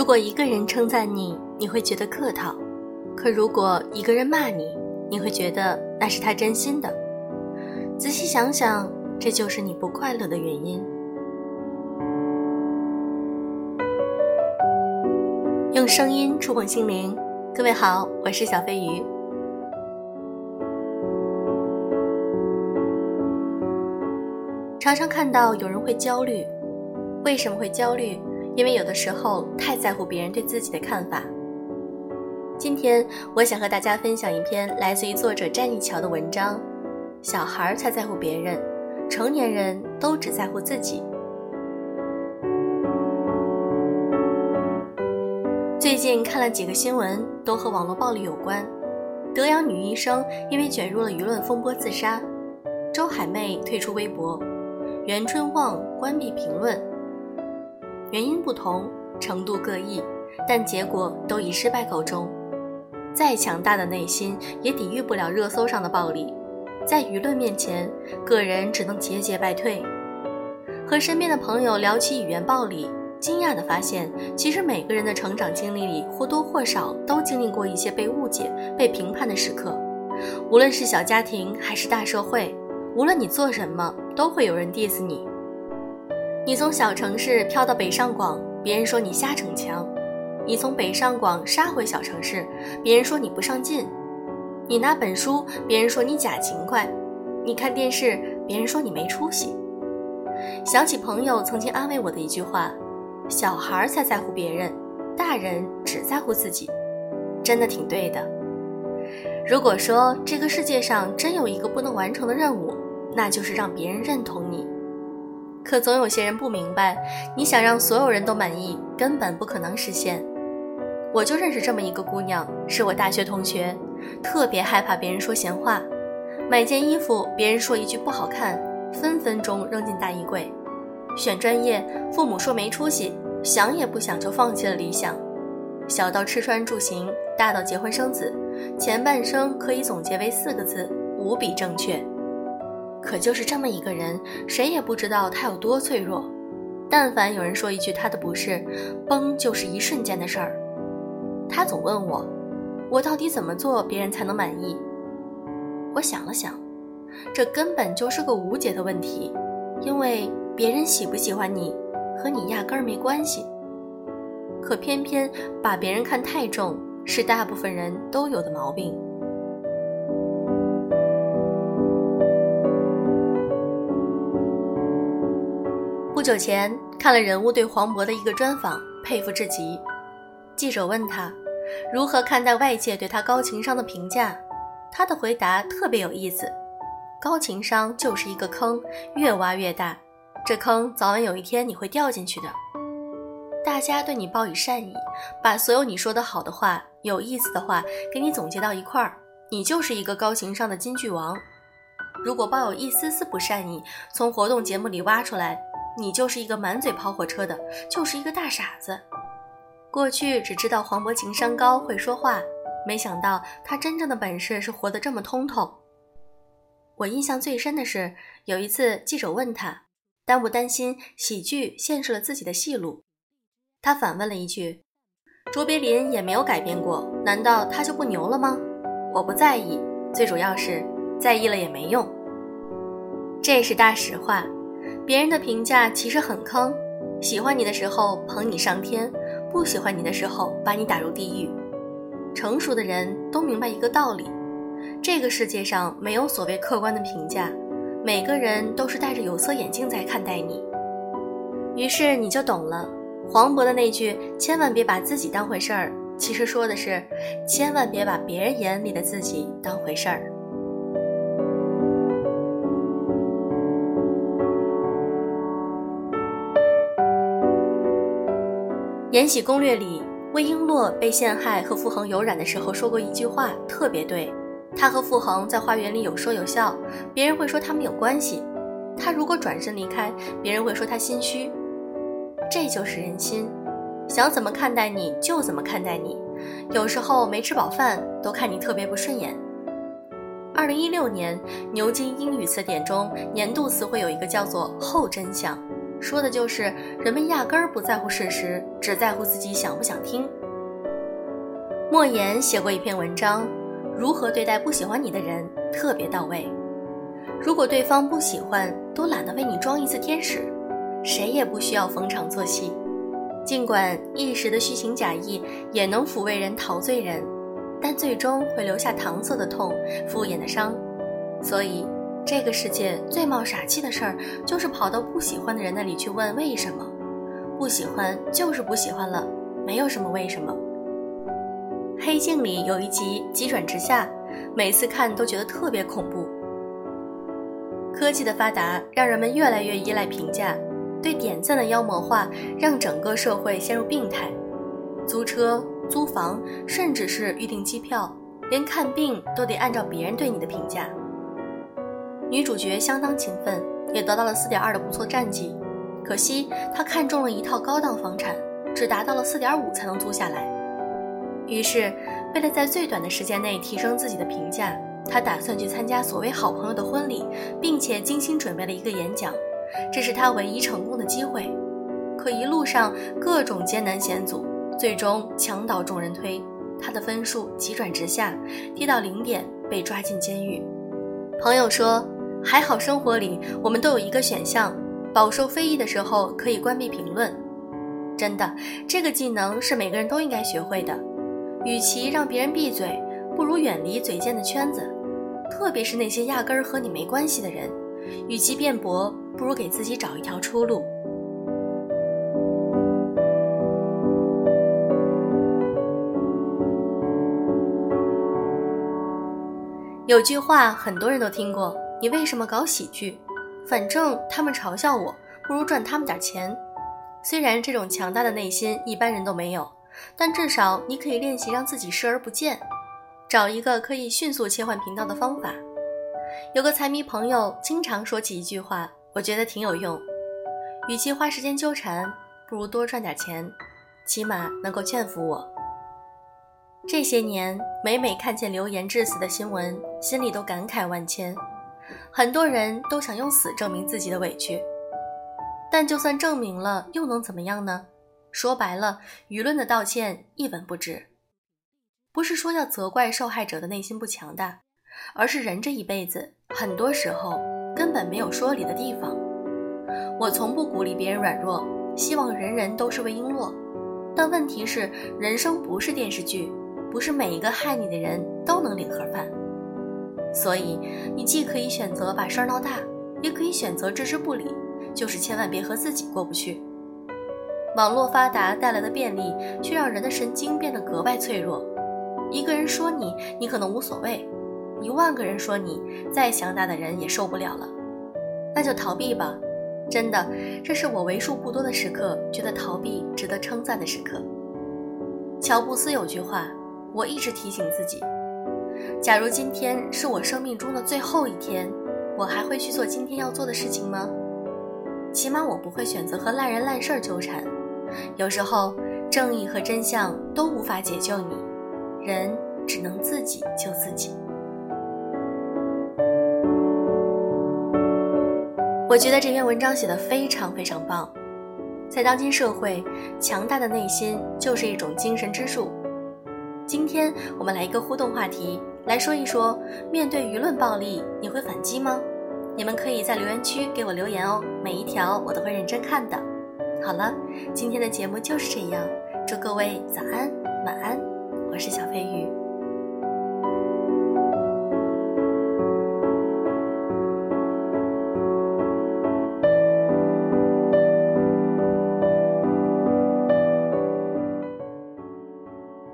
如果一个人称赞你，你会觉得客套；可如果一个人骂你，你会觉得那是他真心的。仔细想想，这就是你不快乐的原因。用声音触碰心灵，各位好，我是小飞鱼。常常看到有人会焦虑，为什么会焦虑？因为有的时候太在乎别人对自己的看法。今天我想和大家分享一篇来自于作者詹妮乔的文章：小孩才在乎别人，成年人都只在乎自己。最近看了几个新闻，都和网络暴力有关。德阳女医生因为卷入了舆论风波自杀，周海媚退出微博，袁春旺关闭评论。原因不同，程度各异，但结果都以失败告终。再强大的内心也抵御不了热搜上的暴力，在舆论面前，个人只能节节败退。和身边的朋友聊起语言暴力，惊讶地发现，其实每个人的成长经历里或多或少都经历过一些被误解、被评判的时刻。无论是小家庭还是大社会，无论你做什么，都会有人 diss 你。你从小城市飘到北上广，别人说你瞎逞强；你从北上广杀回小城市，别人说你不上进；你拿本书，别人说你假勤快；你看电视，别人说你没出息。想起朋友曾经安慰我的一句话：“小孩才在乎别人，大人只在乎自己。”真的挺对的。如果说这个世界上真有一个不能完成的任务，那就是让别人认同你。可总有些人不明白，你想让所有人都满意，根本不可能实现。我就认识这么一个姑娘，是我大学同学，特别害怕别人说闲话。买件衣服，别人说一句不好看，分分钟扔进大衣柜。选专业，父母说没出息，想也不想就放弃了理想。小到吃穿住行，大到结婚生子，前半生可以总结为四个字：无比正确。可就是这么一个人，谁也不知道他有多脆弱。但凡有人说一句他的不是，崩就是一瞬间的事儿。他总问我，我到底怎么做别人才能满意？我想了想，这根本就是个无解的问题，因为别人喜不喜欢你，和你压根儿没关系。可偏偏把别人看太重，是大部分人都有的毛病。不久前看了人物对黄渤的一个专访，佩服至极。记者问他如何看待外界对他高情商的评价，他的回答特别有意思：高情商就是一个坑，越挖越大，这坑早晚有一天你会掉进去的。大家对你报以善意，把所有你说的好的话、有意思的话给你总结到一块儿，你就是一个高情商的金句王。如果抱有一丝丝不善意，从活动节目里挖出来。你就是一个满嘴跑火车的，就是一个大傻子。过去只知道黄渤情商高，会说话，没想到他真正的本事是活得这么通透。我印象最深的是有一次记者问他，担不担心喜剧限制了自己的戏路？他反问了一句：“卓别林也没有改变过，难道他就不牛了吗？”我不在意，最主要是在意了也没用。这是大实话。别人的评价其实很坑，喜欢你的时候捧你上天，不喜欢你的时候把你打入地狱。成熟的人都明白一个道理：这个世界上没有所谓客观的评价，每个人都是戴着有色眼镜在看待你。于是你就懂了，黄渤的那句“千万别把自己当回事儿”，其实说的是千万别把别人眼里的自己当回事儿。《延禧攻略》里，魏璎珞被陷害和傅恒有染的时候说过一句话，特别对。她和傅恒在花园里有说有笑，别人会说他们有关系。她如果转身离开，别人会说她心虚。这就是人心，想怎么看待你就怎么看待你。有时候没吃饱饭都看你特别不顺眼。二零一六年牛津英语词典中年度词汇有一个叫做“后真相”，说的就是人们压根儿不在乎事实，只在乎自己想不想听。莫言写过一篇文章，如何对待不喜欢你的人，特别到位。如果对方不喜欢，都懒得为你装一次天使，谁也不需要逢场作戏。尽管一时的虚情假意也能抚慰人、陶醉人，但最终会留下搪塞的痛、敷衍的伤。所以，这个世界最冒傻气的事儿，就是跑到不喜欢的人那里去问为什么。不喜欢就是不喜欢了，没有什么为什么。黑镜里有一集急转直下，每次看都觉得特别恐怖。科技的发达让人们越来越依赖评价，对点赞的妖魔化让整个社会陷入病态。租车、租房，甚至是预订机票，连看病都得按照别人对你的评价。女主角相当勤奋，也得到了四点二的不错战绩。可惜她看中了一套高档房产，只达到了四点五才能租下来。于是，为了在最短的时间内提升自己的评价。她打算去参加所谓好朋友的婚礼，并且精心准备了一个演讲，这是她唯一成功的机会。可一路上各种艰难险阻，最终墙倒众人推，她的分数急转直下，跌到零点，被抓进监狱。朋友说：“还好生活里我们都有一个选项，饱受非议的时候可以关闭评论。”真的，这个技能是每个人都应该学会的。与其让别人闭嘴，不如远离嘴贱的圈子。特别是那些压根儿和你没关系的人，与其辩驳，不如给自己找一条出路。有句话很多人都听过：“你为什么搞喜剧？反正他们嘲笑我，不如赚他们点钱。”虽然这种强大的内心一般人都没有，但至少你可以练习让自己视而不见。找一个可以迅速切换频道的方法。有个财迷朋友经常说起一句话，我觉得挺有用：与其花时间纠缠，不如多赚点钱，起码能够劝服我。这些年，每每看见流言致死的新闻，心里都感慨万千。很多人都想用死证明自己的委屈，但就算证明了，又能怎么样呢？说白了，舆论的道歉一文不值。不是说要责怪受害者的内心不强大，而是人这一辈子很多时候根本没有说理的地方。我从不鼓励别人软弱，希望人人都是魏璎珞。但问题是，人生不是电视剧，不是每一个害你的人都能领盒饭。所以，你既可以选择把事儿闹大，也可以选择置之不理，就是千万别和自己过不去。网络发达带来的便利，却让人的神经变得格外脆弱。一个人说你，你可能无所谓；一万个人说你，再强大的人也受不了了。那就逃避吧，真的，这是我为数不多的时刻觉得逃避值得称赞的时刻。乔布斯有句话，我一直提醒自己：假如今天是我生命中的最后一天，我还会去做今天要做的事情吗？起码我不会选择和烂人烂事儿纠缠。有时候，正义和真相都无法解救你。人只能自己救自己。我觉得这篇文章写的非常非常棒。在当今社会，强大的内心就是一种精神支柱。今天我们来一个互动话题，来说一说，面对舆论暴力，你会反击吗？你们可以在留言区给我留言哦，每一条我都会认真看的。好了，今天的节目就是这样，祝各位早安，晚安。我是小飞鱼。